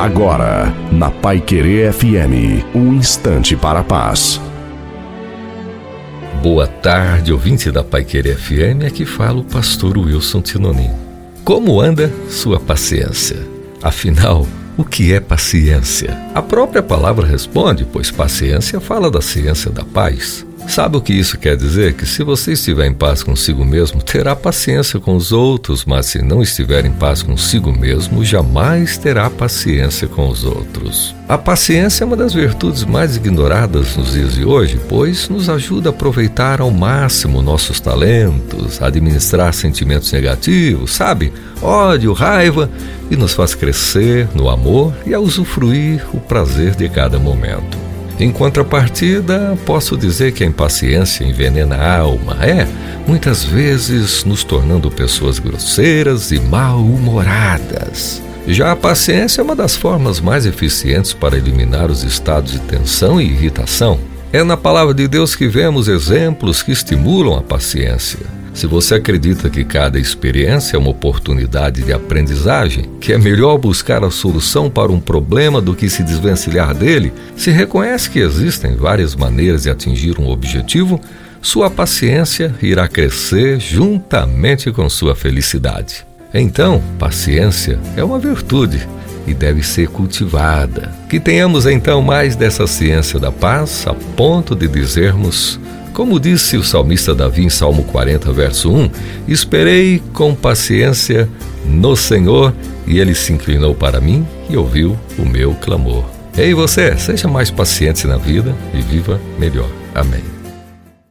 Agora, na Pai Querer FM, um instante para a paz. Boa tarde, ouvinte da Pai Querer FM, aqui fala o pastor Wilson Tinonim. Como anda sua paciência? Afinal, o que é paciência? A própria palavra responde, pois paciência fala da ciência da paz. Sabe o que isso quer dizer? Que se você estiver em paz consigo mesmo, terá paciência com os outros, mas se não estiver em paz consigo mesmo, jamais terá paciência com os outros. A paciência é uma das virtudes mais ignoradas nos dias de hoje, pois nos ajuda a aproveitar ao máximo nossos talentos, a administrar sentimentos negativos, sabe? Ódio, raiva, e nos faz crescer no amor e a usufruir o prazer de cada momento. Em contrapartida, posso dizer que a impaciência envenena a alma, é, muitas vezes nos tornando pessoas grosseiras e mal-humoradas. Já a paciência é uma das formas mais eficientes para eliminar os estados de tensão e irritação. É na palavra de Deus que vemos exemplos que estimulam a paciência. Se você acredita que cada experiência é uma oportunidade de aprendizagem, que é melhor buscar a solução para um problema do que se desvencilhar dele, se reconhece que existem várias maneiras de atingir um objetivo, sua paciência irá crescer juntamente com sua felicidade. Então, paciência é uma virtude e deve ser cultivada. Que tenhamos então mais dessa ciência da paz a ponto de dizermos como disse o salmista Davi em Salmo 40, verso 1: Esperei com paciência no Senhor, e ele se inclinou para mim e ouviu o meu clamor. Ei você, seja mais paciente na vida e viva melhor. Amém.